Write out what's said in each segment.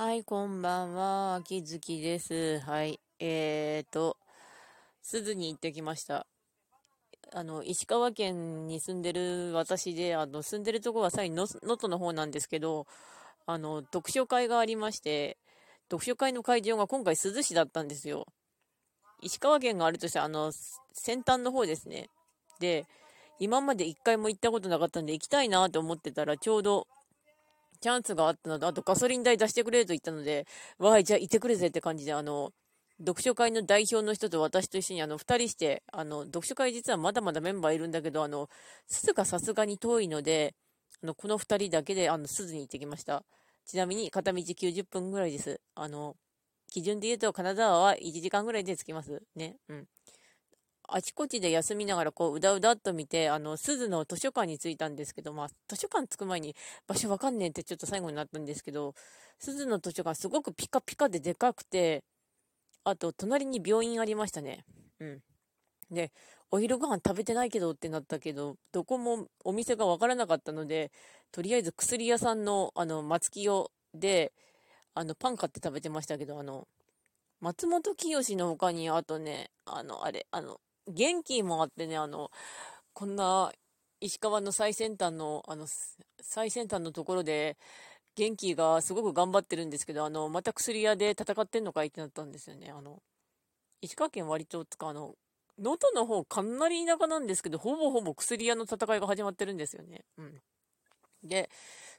はい、こんばんは。秋月です。はい。えーと、鈴に行ってきました。あの、石川県に住んでる私で、あの、住んでるとこはさらに能登の方なんですけど、あの、読書会がありまして、読書会の会場が今回珠洲市だったんですよ。石川県があるとして、あの、先端の方ですね。で、今まで一回も行ったことなかったんで行きたいなと思ってたら、ちょうどチャンスがあったので、あとガソリン代出してくれと言ったので、わい、じゃあいてくれぜって感じで、あの、読書会の代表の人と私と一緒にあの2人して、あの読書会実はまだまだメンバーいるんだけど、あの鈴がさすがに遠いので、あのこの2人だけであの鈴に行ってきました。ちなみに片道90分ぐらいです。あの基準で言うと金沢は1時間ぐらいで着きます。ね。うん。あちこちで休みながらこううだうだっと見て、あの、鈴の図書館に着いたんですけど、まあ、図書館着く前に場所わかんねえってちょっと最後になったんですけど、鈴の図書館すごくピカピカででかくて、あと、隣に病院ありましたね。うん。で、お昼ご飯食べてないけどってなったけど、どこもお店がわからなかったので、とりあえず薬屋さんの、あの、松清で、あの、パン買って食べてましたけど、あの、松本清の他に、あとね、あの、あれ、あの、元気もあってね、あの、こんな石川の最先端の、あの、最先端のところで、元気がすごく頑張ってるんですけど、あの、また薬屋で戦ってんのかいってなったんですよね。あの、石川県割と、つか、あの、能登の方かなり田舎なんですけど、ほぼほぼ薬屋の戦いが始まってるんですよね。うん。で、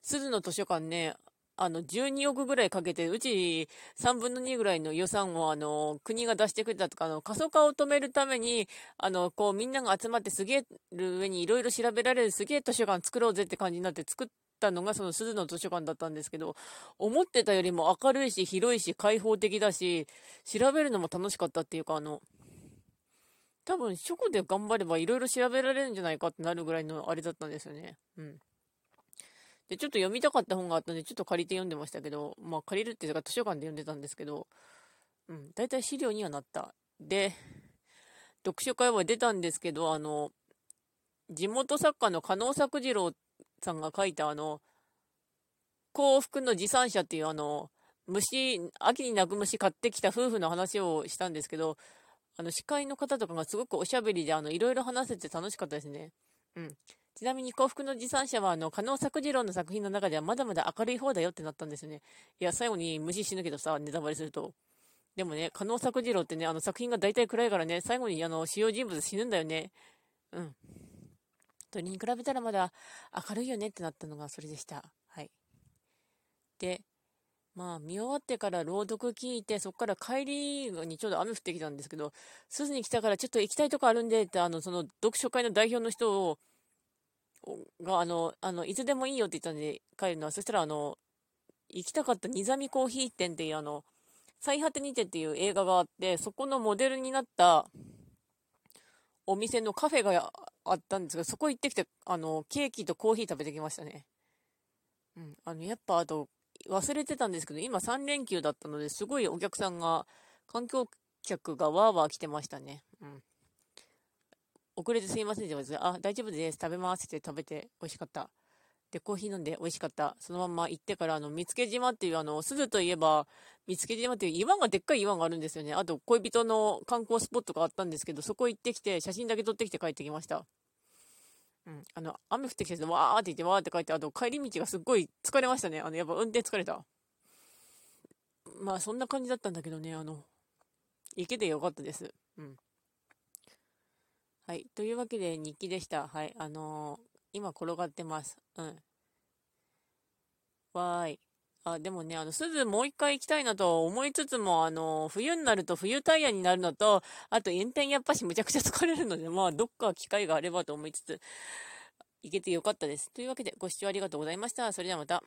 鈴の図書館ね、あの、12億ぐらいかけて、うち3分の2ぐらいの予算を、あの、国が出してくれたとか、あの、過疎化を止めるために、あの、こう、みんなが集まってすげえる上にいろいろ調べられるすげえ図書館作ろうぜって感じになって作ったのが、その鈴の図書館だったんですけど、思ってたよりも明るいし、広いし、開放的だし、調べるのも楽しかったっていうか、あの、多分、書庫で頑張ればいろいろ調べられるんじゃないかってなるぐらいのあれだったんですよね。うん。で、ちょっと読みたかった本があったんで、ちょっと借りて読んでましたけど、まあ借りるっていうか図書館で読んでたんですけど、うん、大体資料にはなった。で、読書会は出たんですけど、あの、地元作家の加納作次郎さんが書いたあの、幸福の持参者っていうあの、虫、秋に鳴く虫買ってきた夫婦の話をしたんですけど、あの、司会の方とかがすごくおしゃべりで、あの、いろいろ話せて楽しかったですね。うん。ちなみに幸福の持参者は、あの、加納作次郎の作品の中ではまだまだ明るい方だよってなったんですよね。いや、最後に無視死ぬけどさ、ネタバレすると。でもね、加納作次郎ってね、あの作品が大体暗いからね、最後にあの、主要人物死ぬんだよね。うん。それに比べたらまだ明るいよねってなったのがそれでした。はい。で、まあ、見終わってから朗読聞いて、そこから帰りにちょうど雨降ってきたんですけど、鈴に来たからちょっと行きたいとこあるんでって、あの、その読書会の代表の人を、が、あの、あの、いつでもいいよって言ったんで帰るのは、そしたら、あの、行きたかったニザミコーヒー店っていう、あの、最果てにてっていう映画があって、そこのモデルになったお店のカフェがあったんですが、そこ行ってきて、あの、ケーキとコーヒー食べてきましたね。うん。あの、やっぱ、あと、忘れてたんですけど、今3連休だったので、すごいお客さんが、観光客がわーわー来てましたね。うん。遅れてすいませんって言われて、あ、大丈夫です。食べますって食べて美味しかった。で、コーヒー飲んで美味しかった。そのまま行ってから、あの、見附島っていう、あの、鈴といえば、見附島っていう岩がでっかい岩があるんですよね。あと、恋人の観光スポットがあったんですけど、そこ行ってきて、写真だけ撮ってきて帰ってきました。うん。あの、雨降ってきて、わーって言って、わーって帰って、あと、帰り道がすっごい疲れましたね。あの、やっぱ運転疲れた。まあ、そんな感じだったんだけどね、あの、行けてよかったです。うん。はい。というわけで日記でした。はい。あのー、今転がってます。うん。わーい。あ、でもね、あの、鈴もう一回行きたいなと思いつつも、あの、冬になると冬タイヤになるのと、あと運転やっぱしむちゃくちゃ疲れるので、まあ、どっか機会があればと思いつつ、行けてよかったです。というわけで、ご視聴ありがとうございました。それではまた。